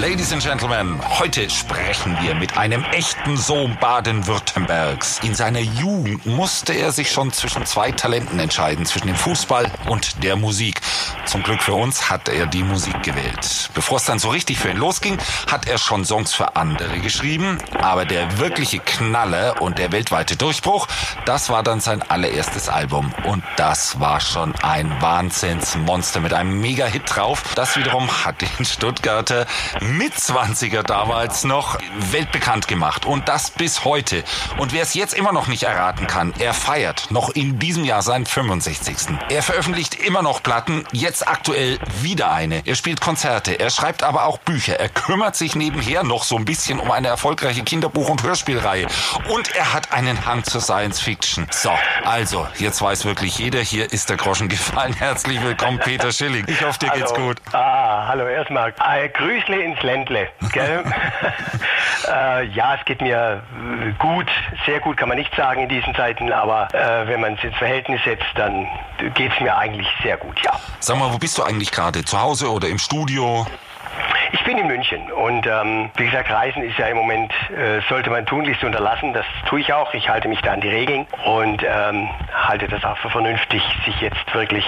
Ladies and Gentlemen, heute sprechen wir mit einem echten Sohn Baden-Württembergs. In seiner Jugend musste er sich schon zwischen zwei Talenten entscheiden, zwischen dem Fußball und der Musik. Zum Glück für uns hat er die Musik gewählt. Bevor es dann so richtig für ihn losging, hat er schon Songs für andere geschrieben. Aber der wirkliche Knaller und der weltweite Durchbruch, das war dann sein allererstes Album. Und das war schon ein Wahnsinnsmonster mit einem Mega-Hit drauf. Das wiederum hat den Stuttgarter Mitzwanziger damals noch weltbekannt gemacht und das bis heute. Und wer es jetzt immer noch nicht erraten kann, er feiert noch in diesem Jahr seinen 65. Er veröffentlicht immer noch Platten, jetzt aktuell wieder eine. Er spielt Konzerte, er schreibt aber auch Bücher, er kümmert sich nebenher noch so ein bisschen um eine erfolgreiche Kinderbuch- und Hörspielreihe und er hat einen Hang zur Science Fiction. So, also, jetzt weiß wirklich jeder, hier ist der Groschen gefallen. Herzlich willkommen, Peter Schilling. Ich hoffe, dir hallo. geht's gut. Ah, hallo erstmal. Äh, Grüßle ins Ländle. Äh, ja, es geht mir gut, sehr gut kann man nicht sagen in diesen Zeiten, aber äh, wenn man es ins Verhältnis setzt, dann geht es mir eigentlich sehr gut, ja. Sag mal, wo bist du eigentlich gerade? Zu Hause oder im Studio? Ich bin in München und ähm, wie gesagt, Reisen ist ja im Moment, äh, sollte man tunlichst unterlassen. Das tue ich auch. Ich halte mich da an die Regeln und ähm, halte das auch für vernünftig, sich jetzt wirklich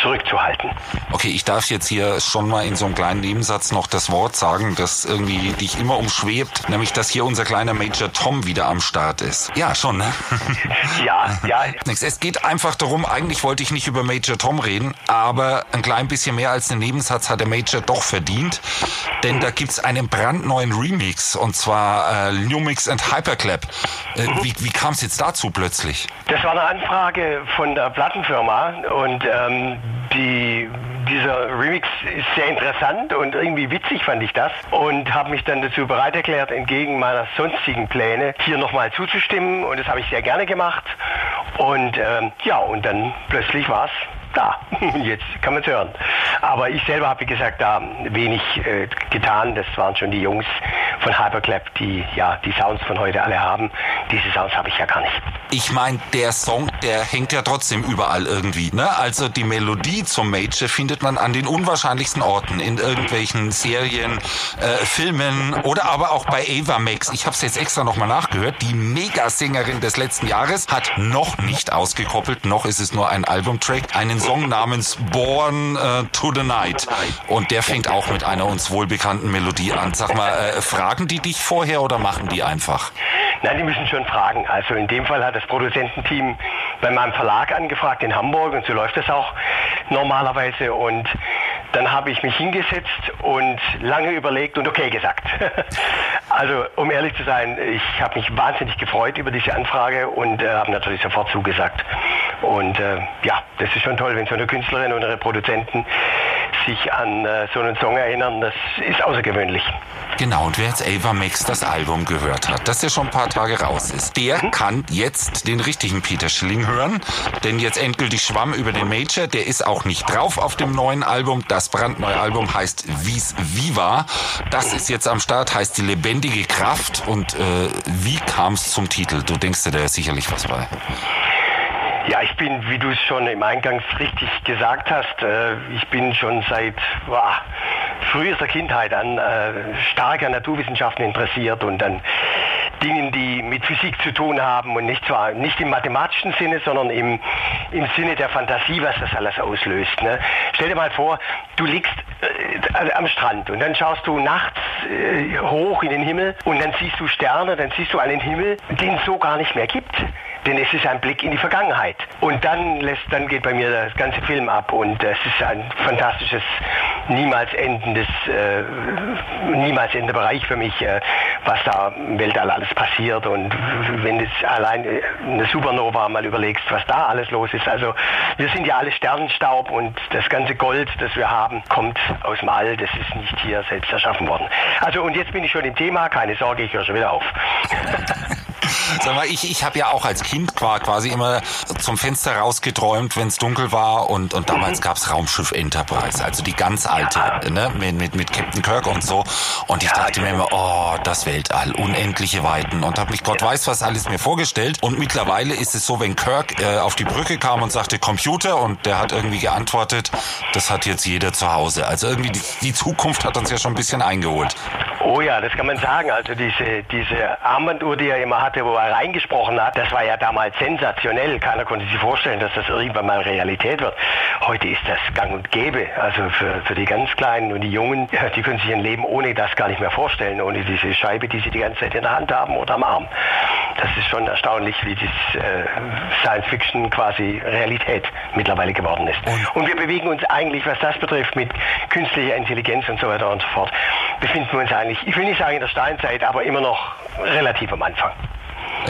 zurückzuhalten. Okay, ich darf jetzt hier schon mal in so einem kleinen Nebensatz noch das Wort sagen, das irgendwie dich immer umschwebt, nämlich dass hier unser kleiner Major Tom wieder am Start ist. Ja, schon, ne? Ja, ja. Es geht einfach darum, eigentlich wollte ich nicht über Major Tom reden, aber ein klein bisschen mehr als einen Nebensatz hat der Major doch verdient, denn da gibt's einen brandneuen Remix und zwar äh, Lumix and Hyperclap. Äh, wie wie kam es jetzt dazu plötzlich? Das war eine Anfrage von der Plattenfirma und ähm, die, dieser Remix ist sehr interessant und irgendwie witzig fand ich das und habe mich dann dazu bereit erklärt, entgegen meiner sonstigen Pläne hier nochmal zuzustimmen und das habe ich sehr gerne gemacht und ähm, ja und dann plötzlich war es da. Jetzt kann man es hören. Aber ich selber habe, wie gesagt, da wenig äh, getan. Das waren schon die Jungs von Hyperclap, die ja die Sounds von heute alle haben. Diese Sounds habe ich ja gar nicht. Ich meine, der Song, der hängt ja trotzdem überall irgendwie. Ne? Also die Melodie zum Major findet man an den unwahrscheinlichsten Orten, in irgendwelchen Serien, äh, Filmen oder aber auch bei Ava Max. Ich habe es jetzt extra nochmal nachgehört. Die Megasängerin des letzten Jahres hat noch nicht ausgekoppelt, noch ist es nur ein Albumtrack, einen Song namens Born äh, to the Night. Und der fängt auch mit einer uns wohlbekannten Melodie an. Sag mal, äh, fragen die dich vorher oder machen die einfach? Nein, die müssen schon fragen. Also in dem Fall hat das Produzententeam bei meinem Verlag angefragt in Hamburg und so läuft das auch normalerweise. Und dann habe ich mich hingesetzt und lange überlegt und okay gesagt. also um ehrlich zu sein, ich habe mich wahnsinnig gefreut über diese Anfrage und äh, habe natürlich sofort zugesagt. Und äh, ja, das ist schon toll, wenn so eine Künstlerin und ihre Produzenten sich an äh, so einen Song erinnern. Das ist außergewöhnlich. Genau, und wer jetzt Ava Max das Album gehört hat, das ja schon ein paar Tage raus ist, der kann jetzt den richtigen Peter Schilling hören, denn jetzt endgültig Schwamm über den Major, der ist auch nicht drauf auf dem neuen Album. Das brandneue Album heißt Vis Viva. Das ist jetzt am Start, heißt die lebendige Kraft. Und äh, wie kam es zum Titel? Du denkst dir da ist sicherlich was bei. Ja, ich bin, wie du es schon im Eingangs richtig gesagt hast, äh, ich bin schon seit boah, frühester Kindheit an äh, stark an Naturwissenschaften interessiert und an Dingen, die mit Physik zu tun haben und nicht zwar nicht im mathematischen Sinne, sondern im, im Sinne der Fantasie, was das alles auslöst. Ne? Stell dir mal vor, du liegst am Strand und dann schaust du nachts äh, hoch in den Himmel und dann siehst du Sterne, dann siehst du einen Himmel, den es so gar nicht mehr gibt. Denn es ist ein Blick in die Vergangenheit. Und dann lässt, dann geht bei mir das ganze Film ab und es ist ein fantastisches, niemals endendes, äh, niemals endender Bereich für mich, äh, was da im Weltall alles passiert. Und wenn du allein äh, eine Supernova mal überlegst, was da alles los ist. Also wir sind ja alle Sternenstaub und das ganze Gold, das wir haben, kommt aus dem All. Das ist nicht hier selbst erschaffen worden. Also und jetzt bin ich schon im Thema. Keine Sorge, ich höre schon wieder auf. Sag mal, ich, ich habe ja auch als Kind quasi immer zum Fenster rausgeträumt, wenn es dunkel war und, und damals mhm. gab's Raumschiff Enterprise, also die ganz alte, ne, mit, mit, mit Captain Kirk und so. Und ich dachte mir immer, oh, das Weltall, unendliche Weiten und habe mich Gott weiß was alles mir vorgestellt. Und mittlerweile ist es so, wenn Kirk äh, auf die Brücke kam und sagte Computer und der hat irgendwie geantwortet, das hat jetzt jeder zu Hause. Also irgendwie die, die Zukunft hat uns ja schon ein bisschen eingeholt. Oh ja, das kann man sagen. Also diese, diese Armbanduhr, die er immer hatte, wo reingesprochen hat, das war ja damals sensationell. Keiner konnte sich vorstellen, dass das irgendwann mal Realität wird. Heute ist das gang und gäbe. Also für, für die ganz Kleinen und die Jungen, die können sich ein Leben ohne das gar nicht mehr vorstellen, ohne diese Scheibe, die sie die ganze Zeit in der Hand haben oder am Arm. Das ist schon erstaunlich, wie das äh, Science Fiction quasi Realität mittlerweile geworden ist. Und wir bewegen uns eigentlich, was das betrifft, mit künstlicher Intelligenz und so weiter und so fort, befinden wir uns eigentlich, ich will nicht sagen in der Steinzeit, aber immer noch relativ am Anfang.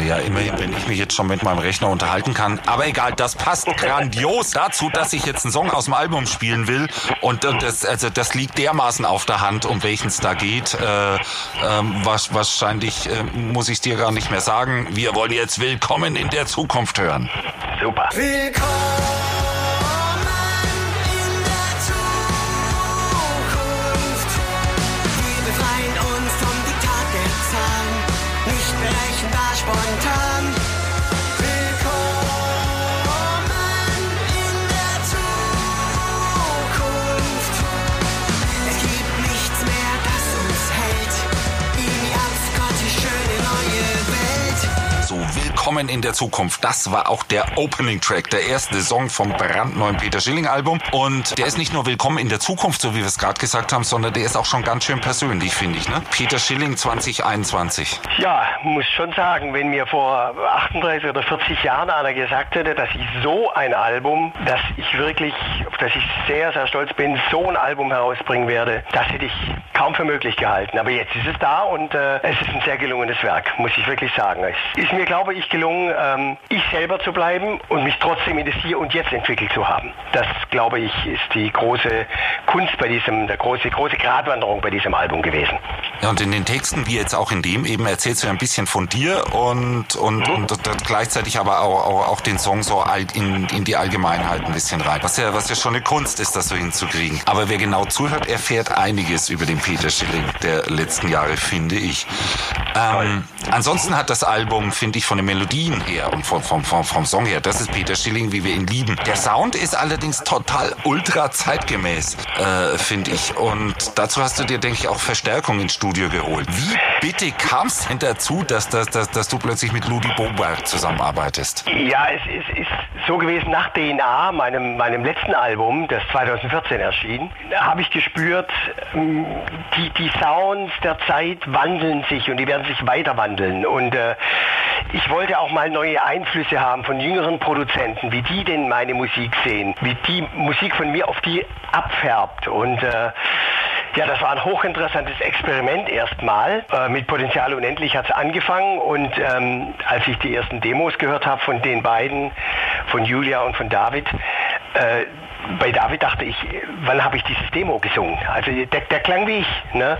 Ja, immerhin, wenn ich mich jetzt schon mit meinem Rechner unterhalten kann. Aber egal, das passt grandios dazu, dass ich jetzt einen Song aus dem Album spielen will. Und, und das, also das liegt dermaßen auf der Hand, um welchen es da geht. Äh, äh, wahrscheinlich äh, muss ich dir gar nicht mehr sagen. Wir wollen jetzt Willkommen in der Zukunft hören. Super. Willkommen. Willkommen in der Zukunft. Das war auch der Opening Track, der erste Song vom brandneuen Peter Schilling Album. Und der ist nicht nur Willkommen in der Zukunft, so wie wir es gerade gesagt haben, sondern der ist auch schon ganz schön persönlich, finde ich. Ne? Peter Schilling 2021. Ja, muss schon sagen, wenn mir vor 38 oder 40 Jahren einer gesagt hätte, dass ich so ein Album, dass ich wirklich, auf das ich sehr, sehr stolz bin, so ein Album herausbringen werde, das hätte ich kaum für möglich gehalten. Aber jetzt ist es da und äh, es ist ein sehr gelungenes Werk, muss ich wirklich sagen. Es ist mir, glaube ich, gelungen, ähm, ich selber zu bleiben und mich trotzdem in das Hier und Jetzt entwickelt zu haben. Das, glaube ich, ist die große Kunst bei diesem, der große, große Gratwanderung bei diesem Album gewesen. Ja, und in den Texten, wie jetzt auch in dem, eben erzählst du ein bisschen von dir und, und, mhm. und, und gleichzeitig aber auch, auch, auch den Song so in, in die Allgemeinheit ein bisschen rein. Was ja, was ja schon eine Kunst ist, das so hinzukriegen. Aber wer genau zuhört, erfährt einiges über den Peter Schilling der letzten Jahre, finde ich. Ähm, ansonsten hat das Album, finde ich, von den Melodien her und vom, vom, vom, vom Song her, das ist Peter Schilling, wie wir ihn lieben. Der Sound ist allerdings total ultra zeitgemäß, äh, finde ich. Und dazu hast du dir, denke ich, auch Verstärkung ins Studio geholt. Wie bitte kam es denn dazu, dass, dass, dass, dass du plötzlich mit Ludi Boberg zusammenarbeitest? Ja, es ist, ist so gewesen, nach DNA, meinem, meinem letzten Album, das 2014 erschien, habe ich gespürt, ähm, die, die Sounds der Zeit wandeln sich und die werden sich weiter wandeln. Und äh, ich wollte auch mal neue Einflüsse haben von jüngeren Produzenten, wie die denn meine Musik sehen, wie die Musik von mir auf die abfärbt. Und äh, ja, das war ein hochinteressantes Experiment erstmal. Äh, mit Potenzial unendlich hat es angefangen und ähm, als ich die ersten Demos gehört habe von den beiden, von Julia und von David, äh, bei David dachte ich, wann habe ich dieses Demo gesungen? Also der, der klang wie ich. Ne?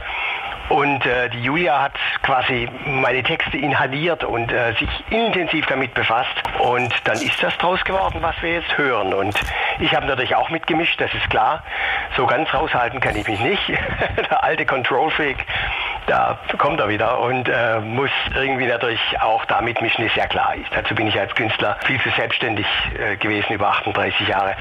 Und äh, die Julia hat quasi meine Texte inhaliert und äh, sich intensiv damit befasst. Und dann ist das draus geworden, was wir jetzt hören. Und ich habe natürlich auch mitgemischt, das ist klar. So ganz raushalten kann ich mich nicht. Der alte Control Freak, da kommt er wieder und äh, muss irgendwie natürlich auch da mitmischen, ist ja klar. Ich, dazu bin ich als Künstler viel zu selbstständig äh, gewesen über 38 Jahre.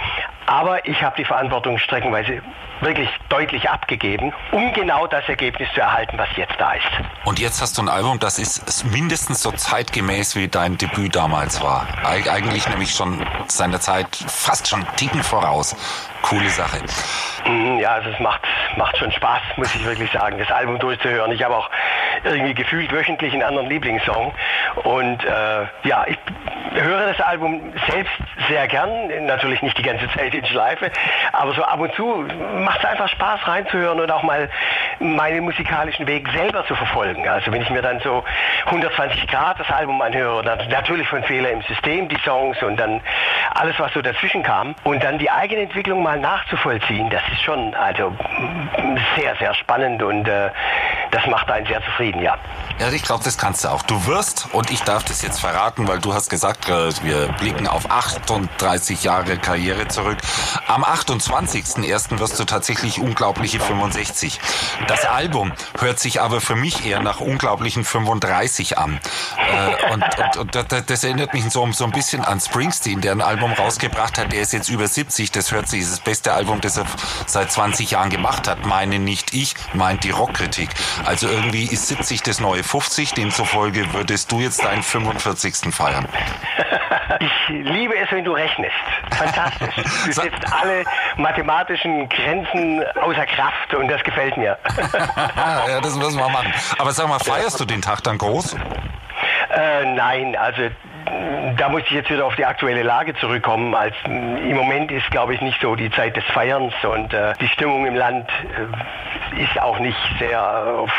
Aber ich habe die Verantwortung streckenweise wirklich deutlich abgegeben, um genau das Ergebnis zu erhalten, was jetzt da ist. Und jetzt hast du ein Album, das ist mindestens so zeitgemäß wie dein Debüt damals war. Eig eigentlich nämlich schon seiner Zeit fast schon Ticken voraus. Coole Sache. Mhm, ja, also es macht, macht schon Spaß, muss ich wirklich sagen, das Album durchzuhören. Ich habe auch irgendwie gefühlt wöchentlich einen anderen Lieblingssong. Und äh, ja, ich höre das Album selbst sehr gern, natürlich nicht die ganze Zeit in Schleife, aber so ab und zu macht es einfach Spaß reinzuhören und auch mal meinen musikalischen Weg selber zu verfolgen. Also wenn ich mir dann so 120 Grad das Album anhöre, dann natürlich von Fehler im System die Songs und dann alles, was so dazwischen kam und dann die eigene Entwicklung mal nachzuvollziehen, das ist schon also sehr, sehr spannend und äh, das macht einen sehr zufrieden, ja. Ja, ich glaube, das kannst du auch. Du wirst, und ich darf das jetzt verraten, weil du hast gesagt, äh, wir blicken auf 38 Jahre Karriere zurück. Am 28.01. wirst du tatsächlich unglaubliche 65. Das Album hört sich aber für mich eher nach unglaublichen 35 an. Äh, und, und, und das erinnert mich so, so ein bisschen an Springsteen, der ein Album rausgebracht hat. Der ist jetzt über 70. Das hört sich, das beste Album, das er seit 20 Jahren gemacht hat. Meine nicht ich, meint die Rockkritik. Also irgendwie ist 70 das neue 50. Demzufolge würdest du jetzt deinen 45. feiern. Ich liebe es, wenn du rechnest. Fantastisch. Du setzt alle mathematischen Grenzen außer Kraft und das gefällt mir. ja, das müssen wir machen. Aber sag mal, feierst du den Tag dann groß? Äh, nein, also da muss ich jetzt wieder auf die aktuelle Lage zurückkommen. Als, Im Moment ist, glaube ich, nicht so die Zeit des Feierns und äh, die Stimmung im Land äh, ist auch nicht sehr auf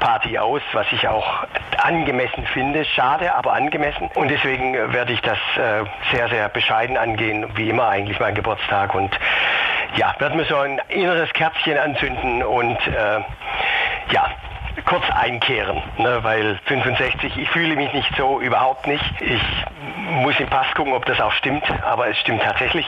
Party aus, was ich auch angemessen finde. Schade, aber angemessen. Und deswegen werde ich das äh, sehr, sehr bescheiden angehen, wie immer eigentlich mein Geburtstag. Und ja, werde mir so ein inneres Kerzchen anzünden und äh, ja, kurz einkehren, ne, weil 65, ich fühle mich nicht so, überhaupt nicht. Ich muss im Pass gucken, ob das auch stimmt, aber es stimmt tatsächlich.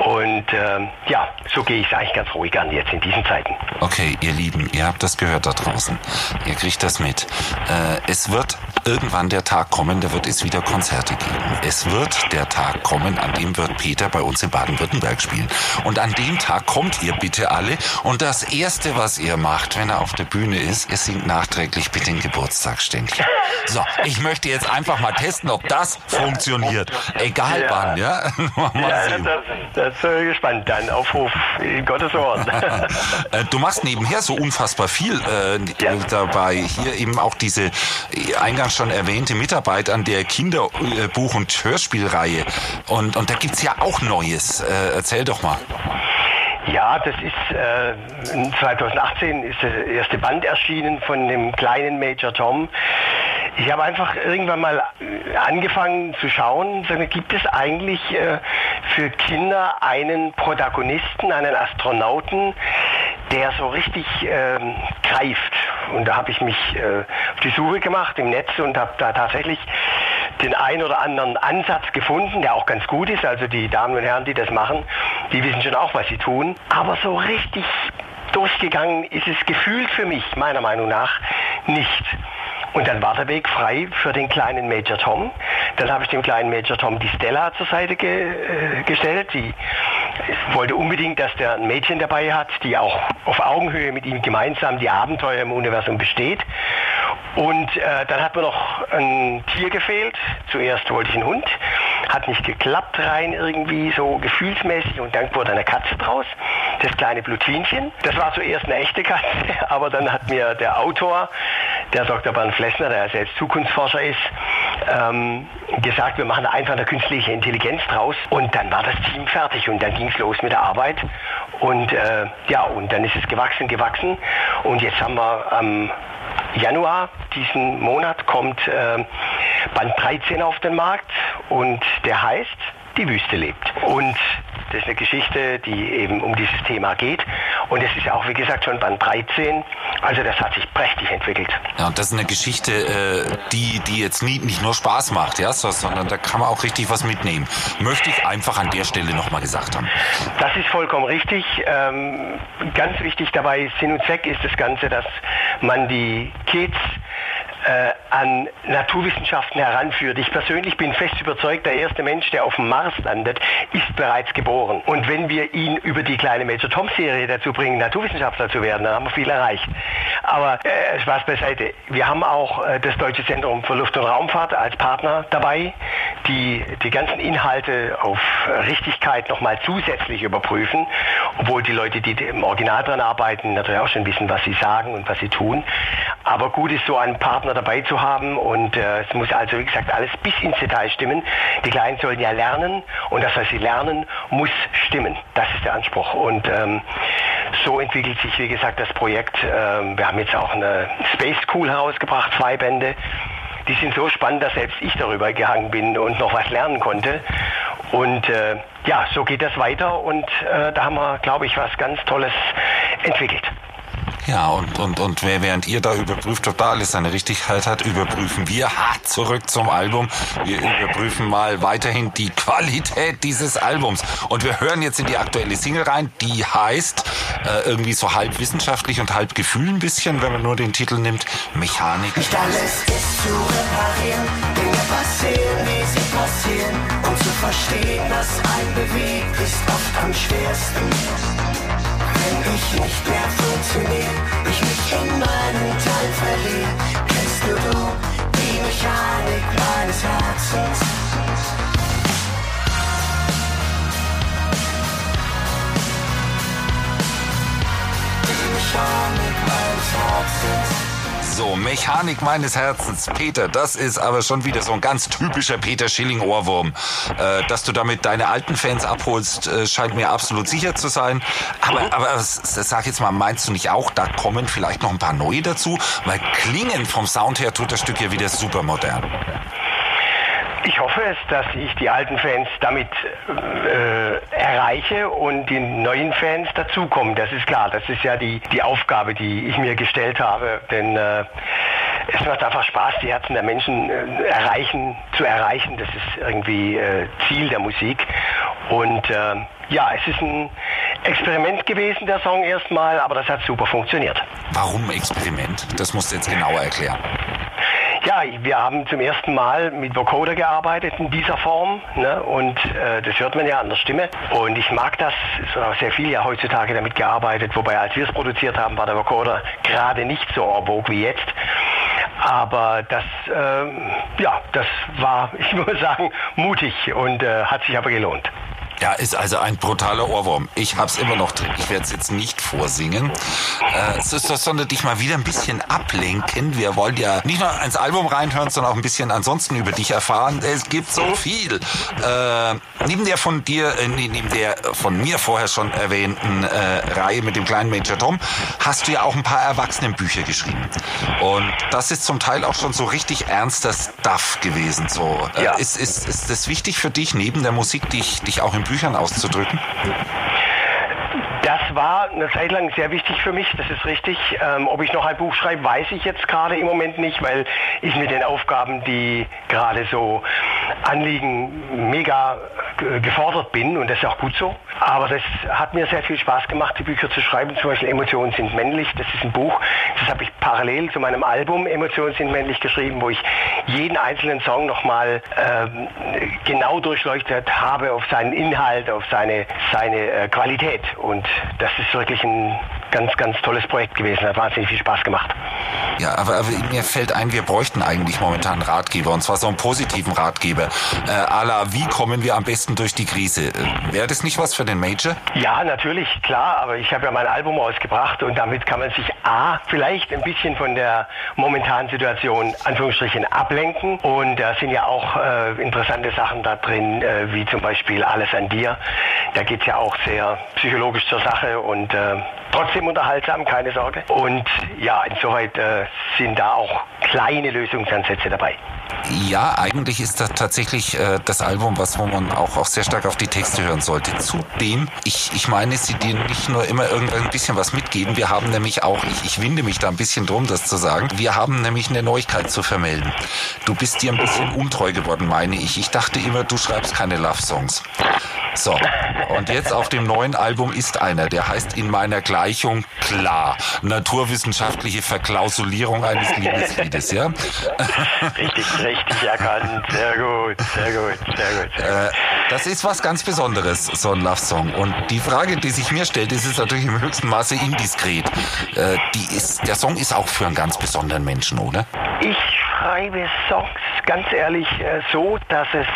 Und ähm, ja, so gehe ich es eigentlich ganz ruhig an jetzt in diesen Zeiten. Okay, ihr Lieben, ihr habt das gehört da draußen. Ihr kriegt das mit. Äh, es wird irgendwann der Tag kommen, da wird es wieder Konzerte geben. Es wird der Tag kommen, an dem wird Peter bei uns in Baden-Württemberg spielen. Und an dem Tag kommt ihr bitte alle. Und das Erste, was ihr macht, wenn er auf der Bühne ist, ihr singt nachträglich bitte ein Geburtstagsständchen. So, ich möchte jetzt einfach mal testen, ob das funktioniert. Egal ja. wann, ja? mal ja, sehen. Das, das äh, gespannt. Dann Aufruf in Gottes Ohren. Äh, du machst nebenher so unfassbar viel äh, ja. dabei. Hier eben auch diese äh, eingangs schon erwähnte Mitarbeit an der Kinderbuch- und Hörspielreihe. Und, und da gibt's ja auch Neues. Äh, erzähl doch mal. Ja, das ist äh, 2018 ist der erste Band erschienen von dem kleinen Major Tom. Ich habe einfach irgendwann mal äh, angefangen zu schauen, gibt es eigentlich äh, für Kinder einen Protagonisten, einen Astronauten, der so richtig äh, greift. Und da habe ich mich äh, auf die Suche gemacht im Netz und habe da tatsächlich den ein oder anderen Ansatz gefunden, der auch ganz gut ist. Also die Damen und Herren, die das machen, die wissen schon auch, was sie tun. Aber so richtig durchgegangen ist es gefühlt für mich, meiner Meinung nach, nicht. Und dann war der Weg frei für den kleinen Major Tom. Dann habe ich dem kleinen Major Tom die Stella zur Seite ge äh, gestellt. Die wollte unbedingt, dass der ein Mädchen dabei hat, die auch auf Augenhöhe mit ihm gemeinsam die Abenteuer im Universum besteht. Und äh, dann hat mir noch ein Tier gefehlt. Zuerst wollte ich einen Hund, hat nicht geklappt rein irgendwie so gefühlsmäßig und dann wurde eine Katze draus, das kleine Blutwinchen. Das war zuerst eine echte Katze, aber dann hat mir der Autor, der Dr. Bernd Flessner, der selbst Zukunftsforscher ist, ähm, gesagt, wir machen einfach eine künstliche Intelligenz draus. Und dann war das Team fertig und dann ging es los mit der Arbeit. Und äh, ja, und dann ist es gewachsen, gewachsen. Und jetzt haben wir am ähm, Januar diesen Monat kommt äh, Band 13 auf den Markt. Und der heißt Die Wüste lebt. Und das ist eine Geschichte, die eben um dieses Thema geht. Und es ist auch, wie gesagt, schon Band 13. Also das hat sich prächtig entwickelt. Ja, und das ist eine Geschichte, äh, die, die jetzt nie, nicht nur Spaß macht, ja, sondern da kann man auch richtig was mitnehmen. Möchte ich einfach an der Stelle nochmal gesagt haben. Das ist vollkommen richtig. Ähm, ganz wichtig dabei, Sinn und Zweck ist das Ganze, dass man die Kids äh, an Naturwissenschaften heranführt. Ich persönlich bin fest überzeugt, der erste Mensch, der auf dem Mars landet, ist bereits geboren. Und wenn wir ihn über die kleine Major Tom Serie dazu bringen, Naturwissenschaftler zu werden, dann haben wir viel erreicht. Aber äh, Spaß beiseite. Wir haben auch äh, das Deutsche Zentrum für Luft- und Raumfahrt als Partner dabei, die die ganzen Inhalte auf Richtigkeit nochmal zusätzlich überprüfen, obwohl die Leute, die im Original dran arbeiten, natürlich auch schon wissen, was sie sagen und was sie tun. Aber gut ist so ein Partner dabei zu haben und äh, es muss also, wie gesagt, alles bis ins Detail stimmen. Die Kleinen sollen ja lernen und das, was sie lernen, muss stimmen. Das ist der Anspruch und ähm, so entwickelt sich, wie gesagt, das Projekt. Ähm, wir haben jetzt auch eine Space School herausgebracht, zwei Bände. Die sind so spannend, dass selbst ich darüber gehangen bin und noch was lernen konnte. Und äh, ja, so geht das weiter und äh, da haben wir, glaube ich, was ganz Tolles entwickelt. Ja, und, und, und während ihr da überprüft, ob da alles seine Richtigkeit hat, überprüfen wir hart zurück zum Album. Wir überprüfen mal weiterhin die Qualität dieses Albums. Und wir hören jetzt in die aktuelle Single rein, die heißt äh, irgendwie so halb wissenschaftlich und halb Gefühl ein bisschen, wenn man nur den Titel nimmt, Mechanik. Nicht alles ist zu reparieren, Dinge passieren, wie sie passieren. Und zu verstehen, was einen bewegt, ist oft am schwersten. Wenn ich nicht mehr funktioniere, ich mich in meinen Teil verliere, kennst du du die Mechanik meines Herzens? Die Mechanik meines Herzens. So, Mechanik meines Herzens. Peter, das ist aber schon wieder so ein ganz typischer Peter Schilling-Ohrwurm. Äh, dass du damit deine alten Fans abholst, äh, scheint mir absolut sicher zu sein. Aber, aber sag jetzt mal, meinst du nicht auch, da kommen vielleicht noch ein paar neue dazu? Weil klingen vom Sound her tut das Stück ja wieder super modern. Ich hoffe es, dass ich die alten Fans damit äh, erreiche und die neuen Fans dazukommen. Das ist klar. Das ist ja die, die Aufgabe, die ich mir gestellt habe. Denn äh, es macht einfach Spaß, die Herzen der Menschen äh, erreichen, zu erreichen. Das ist irgendwie äh, Ziel der Musik. Und äh, ja, es ist ein Experiment gewesen, der Song erstmal, aber das hat super funktioniert. Warum Experiment? Das musst du jetzt genauer erklären. Ja, wir haben zum ersten Mal mit Vocoder gearbeitet in dieser Form ne? und äh, das hört man ja an der Stimme. Und ich mag das, sehr viel ja heutzutage damit gearbeitet, wobei als wir es produziert haben, war der Vocoder gerade nicht so vogue wie jetzt. Aber das, äh, ja, das war, ich muss sagen, mutig und äh, hat sich aber gelohnt. Ja, ist also ein brutaler Ohrwurm. Ich hab's immer noch drin. Ich werde es jetzt nicht vorsingen. Äh, es ist, sondern dich mal wieder ein bisschen ablenken. Wir wollen ja nicht nur ins Album reinhören, sondern auch ein bisschen ansonsten über dich erfahren. Es gibt so viel. Äh, neben der von dir, äh, neben der von mir vorher schon erwähnten äh, Reihe mit dem kleinen Major Tom, hast du ja auch ein paar Erwachsenenbücher geschrieben. Und das ist zum Teil auch schon so richtig ernster Stuff gewesen. So, äh, ja. ist, ist, ist das wichtig für dich, neben der Musik, dich, dich auch im Büchern auszudrücken? War eine Zeit lang sehr wichtig für mich, das ist richtig. Ähm, ob ich noch ein Buch schreibe, weiß ich jetzt gerade im Moment nicht, weil ich mit den Aufgaben, die gerade so anliegen, mega gefordert bin und das ist auch gut so. Aber das hat mir sehr viel Spaß gemacht, die Bücher zu schreiben. Zum Beispiel Emotionen sind männlich. Das ist ein Buch, das habe ich parallel zu meinem Album Emotionen sind männlich geschrieben, wo ich jeden einzelnen Song nochmal ähm, genau durchleuchtet habe auf seinen Inhalt, auf seine, seine äh, Qualität. Und das ist wirklich ein ganz, ganz tolles Projekt gewesen. Hat wahnsinnig viel Spaß gemacht. Ja, aber, aber mir fällt ein, wir bräuchten eigentlich momentan einen Ratgeber und zwar so einen positiven Ratgeber. Äh, Ala, wie kommen wir am besten durch die Krise? Äh, Wäre das nicht was für den Major? Ja, natürlich, klar, aber ich habe ja mein Album ausgebracht und damit kann man sich A, vielleicht ein bisschen von der momentanen Situation, Anführungsstrichen, ablenken und da sind ja auch äh, interessante Sachen da drin, äh, wie zum Beispiel Alles an dir. Da geht es ja auch sehr psychologisch zur Sache und äh, trotzdem unterhaltsam, keine Sorge. Und ja, insoweit äh, sind da auch kleine Lösungsansätze dabei. Ja, eigentlich ist das tatsächlich äh, das Album, was wo man auch, auch sehr stark auf die Texte hören sollte. Zudem, ich, ich meine, sie dir nicht nur immer irgendein bisschen was mitgeben. Wir haben nämlich auch, ich, ich winde mich da ein bisschen drum, das zu sagen. Wir haben nämlich eine Neuigkeit zu vermelden. Du bist dir ein bisschen untreu geworden, meine ich. Ich dachte immer, du schreibst keine Love-Songs. So, und jetzt auf dem neuen Album ist einer, der heißt in meiner Gleichung klar. Naturwissenschaftliche Verklausulierung eines Liebesliedes, ja? Richtig, richtig erkannt. Sehr gut, sehr gut, sehr gut. Sehr gut. Äh, das ist was ganz Besonderes, so ein Love-Song. Und die Frage, die sich mir stellt, ist es natürlich im höchsten Maße indiskret. Äh, die ist, der Song ist auch für einen ganz besonderen Menschen, oder? Ich schreibe Songs ganz ehrlich äh, so, dass es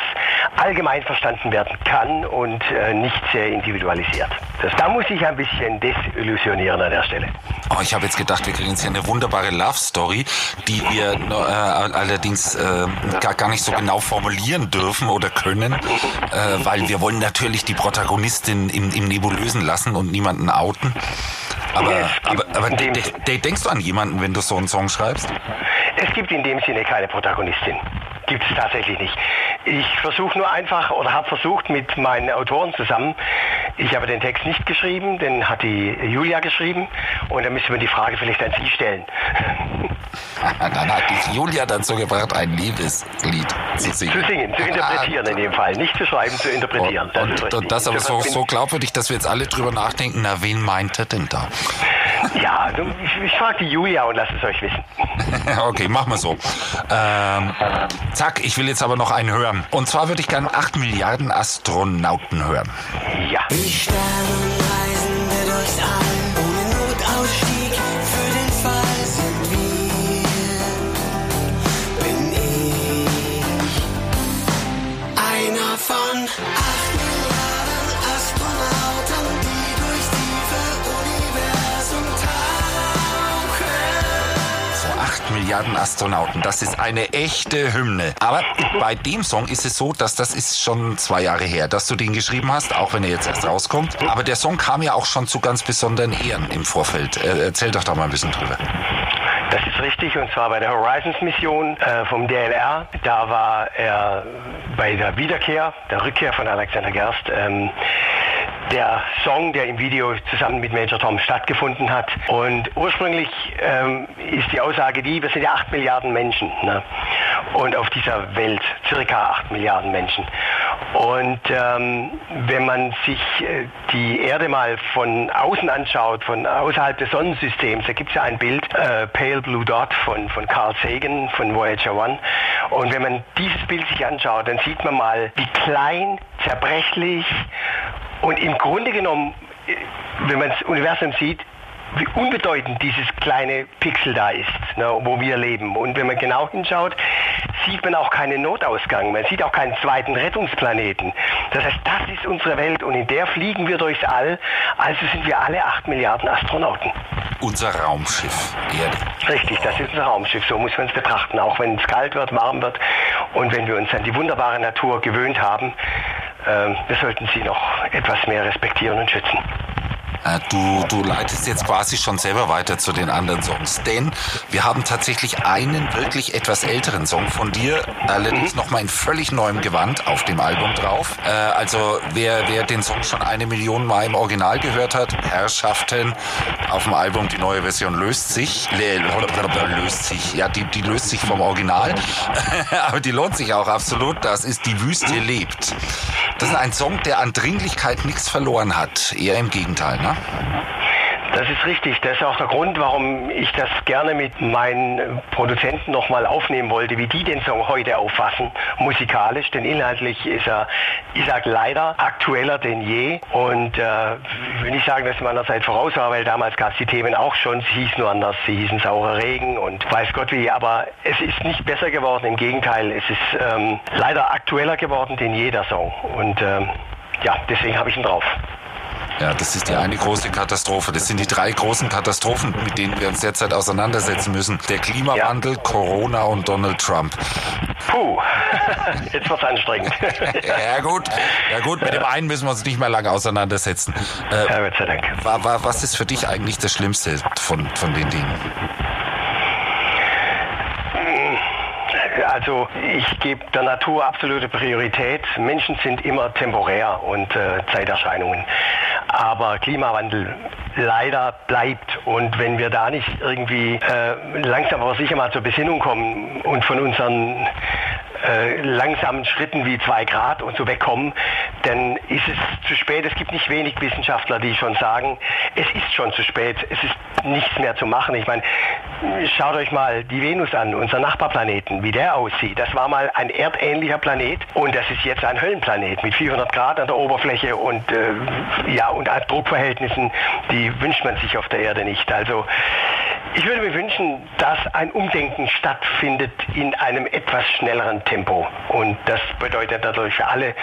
allgemein verstanden werden kann und äh, nicht sehr individualisiert. Das, da muss ich ein bisschen desillusionieren an der Stelle. Oh, ich habe jetzt gedacht, wir kriegen jetzt hier eine wunderbare Love Story, die wir äh, allerdings äh, gar, gar nicht so genau formulieren dürfen oder können, äh, weil wir wollen natürlich die Protagonistin im, im Nebulösen lassen und niemanden outen. Aber, aber, aber de, de, denkst du an jemanden, wenn du so einen Song schreibst? Es gibt in dem Sinne keine Protagonistin. Gibt es tatsächlich nicht. Ich versuche nur einfach oder habe versucht mit meinen Autoren zusammen. Ich habe den Text nicht geschrieben, den hat die Julia geschrieben und dann müssen wir die Frage vielleicht an Sie stellen. dann hat die Julia dazu gebracht, ein Liebeslied zu singen. Zu singen, zu interpretieren in dem Fall. Nicht zu schreiben, zu interpretieren. Und das, und, und das aber so, so glaubwürdig, dass wir jetzt alle drüber nachdenken, na wen meint er denn da? Ja, ich, ich frage die Julia und lasse es euch wissen. okay, machen wir so. Ähm, zack, ich will jetzt aber noch einen hören. Und zwar würde ich gerne 8 Milliarden Astronauten hören. Ja. Die Sternenreisende durchs All, 8 Milliarden Astronauten, das ist eine echte Hymne. Aber bei dem Song ist es so, dass das ist schon zwei Jahre her, dass du den geschrieben hast, auch wenn er jetzt erst rauskommt. Aber der Song kam ja auch schon zu ganz besonderen Ehren im Vorfeld. Äh, Erzähl doch da mal ein bisschen drüber. Das ist richtig, und zwar bei der Horizons-Mission äh, vom DLR. Da war er bei der Wiederkehr, der Rückkehr von Alexander Gerst. Ähm, der Song, der im Video zusammen mit Major Tom stattgefunden hat. Und ursprünglich ähm, ist die Aussage die, wir sind ja 8 Milliarden Menschen. Ne? Und auf dieser Welt circa 8 Milliarden Menschen. Und ähm, wenn man sich äh, die Erde mal von außen anschaut, von außerhalb des Sonnensystems, da gibt es ja ein Bild, äh, Pale Blue Dot von, von Carl Sagan von Voyager One. Und wenn man dieses Bild sich anschaut, dann sieht man mal, wie klein, zerbrechlich und im Grunde genommen, äh, wenn man das Universum sieht, wie unbedeutend dieses kleine Pixel da ist, ne, wo wir leben. Und wenn man genau hinschaut, sieht man auch keinen Notausgang. Man sieht auch keinen zweiten Rettungsplaneten. Das heißt, das ist unsere Welt und in der fliegen wir durchs All. Also sind wir alle 8 Milliarden Astronauten. Unser Raumschiff Erde. Richtig, das ist unser Raumschiff. So muss man es betrachten. Auch wenn es kalt wird, warm wird und wenn wir uns an die wunderbare Natur gewöhnt haben, wir sollten sie noch etwas mehr respektieren und schützen. Äh, Du, du leitest jetzt quasi schon selber weiter zu den anderen Songs, denn wir haben tatsächlich einen wirklich etwas älteren Song von dir, allerdings nochmal in völlig neuem Gewand auf dem Album drauf. Äh, also wer, wer den Song schon eine Million Mal im Original gehört hat, Herrschaften, auf dem Album die neue Version löst sich, löst sich, ja, die, die löst sich vom Original, aber die lohnt sich auch absolut, das ist Die Wüste lebt. Das ist ein Song, der an Dringlichkeit nichts verloren hat, eher im Gegenteil, ne? Das ist richtig. Das ist auch der Grund, warum ich das gerne mit meinen Produzenten nochmal aufnehmen wollte, wie die den Song heute auffassen, musikalisch. Denn inhaltlich ist er, ich sag leider, aktueller denn je. Und äh, will nicht sagen, dass ich meiner Zeit voraus war, weil damals gab es die Themen auch schon. Sie hießen nur anders. Sie hießen saurer Regen und weiß Gott wie. Aber es ist nicht besser geworden. Im Gegenteil, es ist ähm, leider aktueller geworden denn je, der Song. Und ähm, ja, deswegen habe ich ihn drauf. Ja, das ist die eine große Katastrophe. Das sind die drei großen Katastrophen, mit denen wir uns derzeit auseinandersetzen müssen. Der Klimawandel, Corona und Donald Trump. Puh, jetzt wird's anstrengend. Ja gut, ja gut, mit dem einen müssen wir uns nicht mehr lange auseinandersetzen. Äh, Ja, Gott sei Dank. wa, wa, was ist für dich eigentlich das Schlimmste von, von den Dingen? Also ich gebe der Natur absolute Priorität. Menschen sind immer temporär und äh, Zeiterscheinungen. Aber Klimawandel leider bleibt. Und wenn wir da nicht irgendwie äh, langsam aber sicher mal zur Besinnung kommen und von unseren äh, langsamen Schritten wie zwei Grad und so wegkommen, dann ist es zu spät. Es gibt nicht wenig Wissenschaftler, die schon sagen, es ist schon zu spät, es ist nichts mehr zu machen. Ich meine, schaut euch mal die Venus an, unser Nachbarplaneten, wie der aussieht. Das war mal ein erdähnlicher Planet und das ist jetzt ein Höllenplanet mit 400 Grad an der Oberfläche und äh, ja und Druckverhältnissen, die wünscht man sich auf der Erde nicht. Also ich würde mir wünschen, dass ein Umdenken stattfindet in einem etwas schnelleren Tempo. Und das bedeutet natürlich für alle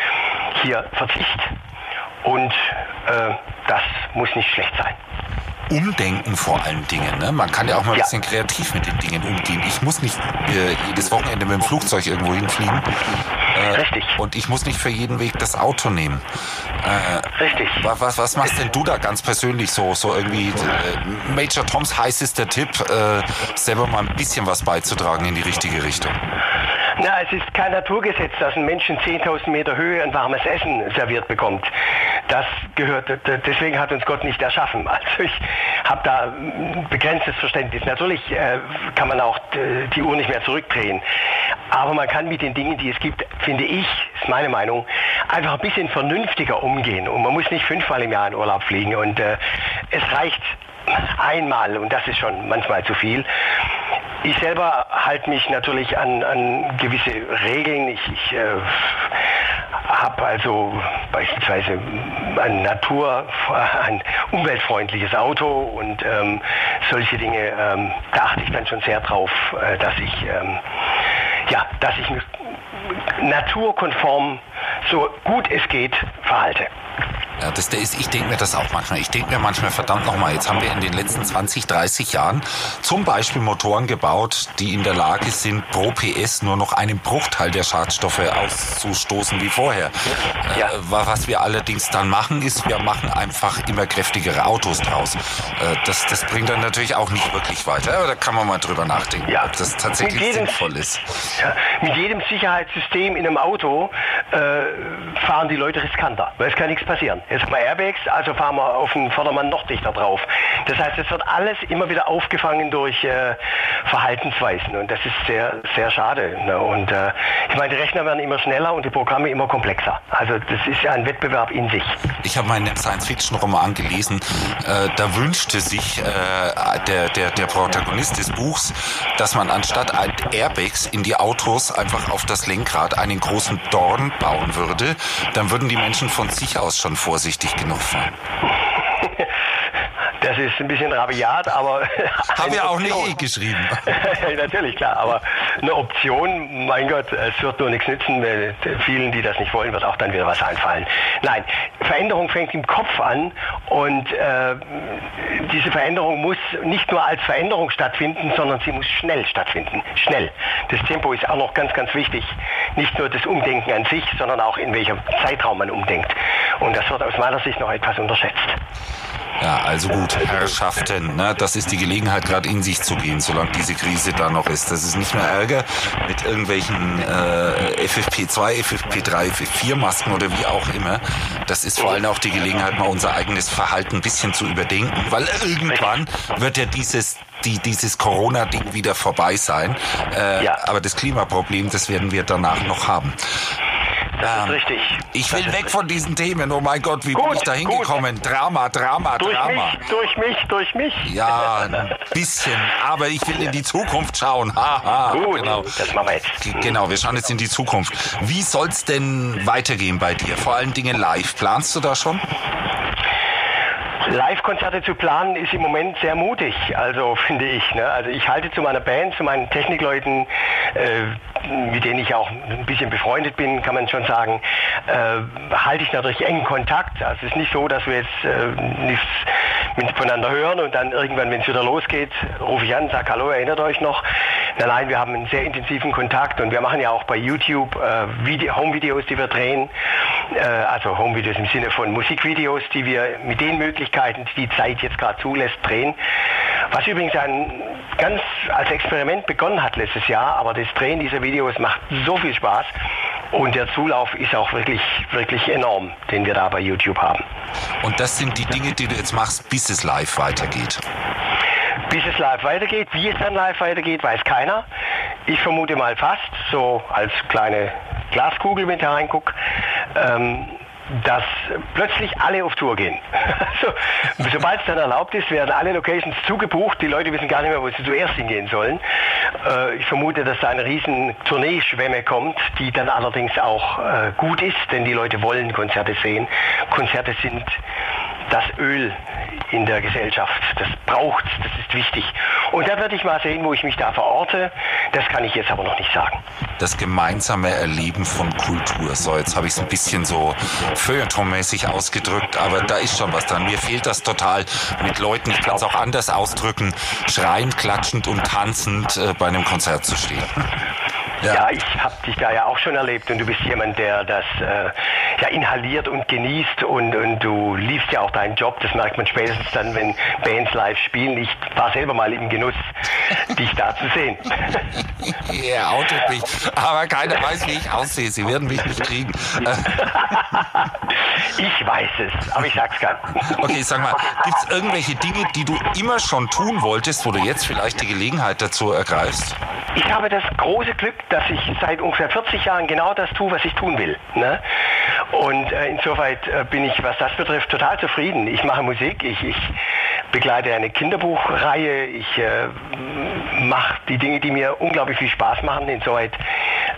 hier Verzicht. Und äh, das muss nicht schlecht sein. Umdenken vor allen Dingen. Ne? Man kann ja auch mal ein Ja. bisschen kreativ mit den Dingen umgehen. Ich muss nicht äh, jedes Wochenende mit dem Flugzeug irgendwo hinfliegen. Äh, Richtig. Und ich muss nicht für jeden Weg das Auto nehmen. Äh, Richtig. was, was, was machst denn du da ganz persönlich so? So irgendwie äh, Major Toms heißester Tipp, äh, selber mal ein bisschen was beizutragen in die richtige Richtung. Na, es ist kein Naturgesetz, dass ein Mensch in 10.000 Meter Höhe ein warmes Essen serviert bekommt. Das gehört, deswegen hat uns Gott nicht erschaffen. Also ich habe da ein begrenztes Verständnis. Natürlich äh, kann man auch die Uhr nicht mehr zurückdrehen. Aber man kann mit den Dingen, die es gibt, finde ich, ist meine Meinung, einfach ein bisschen vernünftiger umgehen. Und man muss nicht fünfmal im Jahr in Urlaub fliegen. Und äh, es reicht einmal und das ist schon manchmal zu viel. Ich selber halte mich natürlich an, an gewisse Regeln. Ich, ich äh, habe also beispielsweise ein Natur, ein umweltfreundliches Auto und ähm, solche Dinge. Ähm, da achte ich dann schon sehr drauf, äh, dass ich ähm, ja, dass ich mich naturkonform so gut es geht verhalte. Ja, das, das ist, ich denke mir das auch manchmal. Ich denke mir manchmal, verdammt nochmal, jetzt haben wir in den letzten 20, 30 Jahren zum Beispiel Motoren gebaut, die in der Lage sind, pro PS nur noch einen Bruchteil der Schadstoffe auszustoßen wie vorher. Ja. Äh, was wir allerdings dann machen, ist, wir machen einfach immer kräftigere Autos draus. Äh, das, das bringt dann natürlich auch nicht wirklich weiter. Aber da kann man mal drüber nachdenken, ja. ob das tatsächlich jedem, sinnvoll ist. Ja, mit jedem Sicherheitssystem in einem Auto äh, fahren die Leute riskanter, weil es kann nichts passieren. Jetzt haben wir Airbags, also fahren wir auf den Vordermann noch dichter drauf. Das heißt, es wird alles immer wieder aufgefangen durch äh, Verhaltensweisen und das ist sehr, sehr schade. Ne? Und äh, ich meine, die Rechner werden immer schneller und die Programme immer komplexer. Also das ist ja ein Wettbewerb in sich. Ich habe meinen Science-Fiction-Roman gelesen, äh, da wünschte sich äh, der, der, der Protagonist des Buchs, dass man anstatt Airbags in die Autos einfach auf das Lenkrad einen großen Dorn bauen würde. Dann würden die Menschen von sich aus schon vorsichtig genug sein. Das ist ein bisschen rabiat, aber. Haben wir auch nicht eh geschrieben. Natürlich, klar, aber eine Option, mein Gott, es wird nur nichts nützen, weil vielen, die das nicht wollen, wird auch dann wieder was einfallen. Nein, Veränderung fängt im Kopf an und äh, diese Veränderung muss nicht nur als Veränderung stattfinden, sondern sie muss schnell stattfinden. Schnell. Das Tempo ist auch noch ganz, ganz wichtig. Nicht nur das Umdenken an sich, sondern auch in welchem Zeitraum man umdenkt. Und das wird aus meiner Sicht noch etwas unterschätzt. Ja, also gut, Herrschaften, ne, das ist die Gelegenheit, gerade in sich zu gehen, solange diese Krise da noch ist. Das ist nicht mehr Ärger mit irgendwelchen äh, FFP2, FFP3, FFP4-Masken oder wie auch immer. Das ist vor allem auch die Gelegenheit, mal unser eigenes Verhalten ein bisschen zu überdenken, weil irgendwann wird ja dieses die, dieses Corona-Ding wieder vorbei sein. Äh, ja. Aber das Klimaproblem, das werden wir danach noch haben. Das ähm, ist richtig. Ich will weg von diesen Themen. Oh mein Gott, wie gut, bin ich da hingekommen? Drama, Drama, durch Drama. Mich, durch mich, durch mich. Ja, ein bisschen. Aber ich will in die Zukunft schauen. Haha, gut, genau. das machen wir jetzt. Genau, wir schauen jetzt in die Zukunft. Wie soll es denn weitergehen bei dir? Vor allen Dingen live. Planst du da schon? Live-Konzerte zu planen ist im Moment sehr mutig, also finde ich. Ne? Also ich halte zu meiner Band, zu meinen Technikleuten, äh, mit denen ich auch ein bisschen befreundet bin, kann man schon sagen, äh, halte ich natürlich engen Kontakt. Also es ist nicht so, dass wir jetzt äh, nichts voneinander hören und dann irgendwann, wenn es wieder losgeht, rufe ich an, sage Hallo, erinnert euch noch. Nein, wir haben einen sehr intensiven Kontakt und wir machen ja auch bei YouTube äh, Home-Videos, die wir drehen. Äh, also Home-Videos im Sinne von Musikvideos, die wir mit den Möglichkeiten, die die Zeit jetzt gerade zulässt, drehen. Was übrigens ein ganz als Experiment begonnen hat letztes Jahr, aber das Drehen dieser Videos macht so viel Spaß und der Zulauf ist auch wirklich, wirklich enorm, den wir da bei YouTube haben. Und das sind die Dinge, die du jetzt machst, bis es live weitergeht? Bis es live weitergeht. Wie es dann live weitergeht, weiß keiner. Ich vermute mal fast, so als kleine Glaskugel mit hereinguck. Ähm, dass plötzlich alle auf Tour gehen. Also, sobald es dann erlaubt ist, werden alle Locations zugebucht. Die Leute wissen gar nicht mehr, wo sie zuerst hingehen sollen. Äh, ich vermute, dass da eine riesen Tourneeschwemme kommt, die dann allerdings auch äh, gut ist, denn die Leute wollen Konzerte sehen. Konzerte sind das Öl in der Gesellschaft. Das braucht das ist wichtig. Und da werde ich mal sehen, wo ich mich da verorte. Das kann ich jetzt aber noch nicht sagen. Das gemeinsame Erleben von Kultur. So, jetzt habe ich es ein bisschen so feuilletonmäßig ausgedrückt, aber da ist schon was dran. Mir fehlt das total mit Leuten, ich kann es auch anders ausdrücken, schreiend, klatschend und tanzend äh, bei einem Konzert zu stehen. Ja, ja ich habe dich da ja auch schon erlebt und du bist jemand, der das äh, ja inhaliert und genießt und, und du liebst ja auch deinen Job. Das merkt man spätestens dann, wenn Bands live spielen. Ich war selber mal im Genuss, dich da zu sehen. Er outet mich, aber keiner weiß, wie ich aussehe. Sie werden mich nicht kriegen. ich weiß es, aber ich sag's gar nicht. Okay, sag mal, gibt es irgendwelche Dinge, die du immer schon tun wolltest, wo du jetzt vielleicht die Gelegenheit dazu ergreifst? Ich habe das große Glück, dass ich seit ungefähr 40 Jahren genau das tue, was ich tun will. Ne? Und äh, insoweit äh, bin ich, was das betrifft, total zufrieden. Ich mache Musik, ich, ich begleite eine Kinderbuchreihe, ich äh, mache die Dinge, die mir unglaublich viel Spaß machen. Insoweit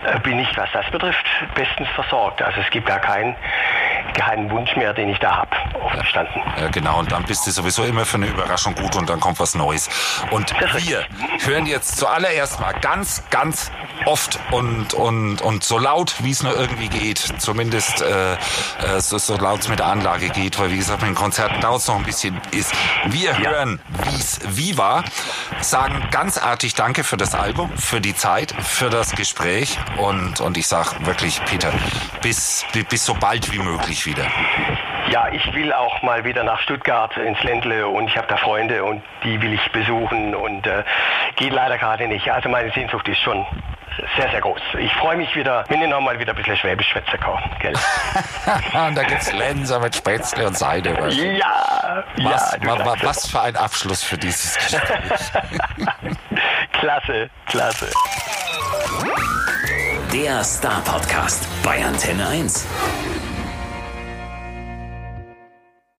äh, bin ich, was das betrifft, bestens versorgt. Also es gibt gar keinen keinen Wunsch mehr, den ich da habe, offen gestanden. Ja, genau, und dann bist du sowieso immer für eine Überraschung gut und dann kommt was Neues. Und wir hören jetzt zuallererst mal ganz, ganz oft und, und, und so laut, wie es nur irgendwie geht, zumindest äh, äh so, so laut es mit der Anlage geht, weil wie gesagt, mit den Konzerten dauert es noch ein bisschen, ist, wir ja. hören, wie es wie war, sagen ganz artig Danke für das Album, für die Zeit, für das Gespräch und, und ich sage wirklich, Peter, bis, bis so bald wie möglich wieder. Ja, ich will auch mal wieder nach Stuttgart ins Ländle und ich habe da Freunde und die will ich besuchen und äh, geht leider gerade nicht. Also meine Sehnsucht ist schon sehr, sehr groß. Ich freue mich wieder, wenn ich noch mal wieder ein bisschen Schwäbisch schwätzen kann. Gell? und da gibt es Lenser mit Spätzle und Seide. Was? Ja, was, ja. Was, was für ein Abschluss für dieses Gespräch. klasse, klasse. Der Star Podcast bei Antenne 1.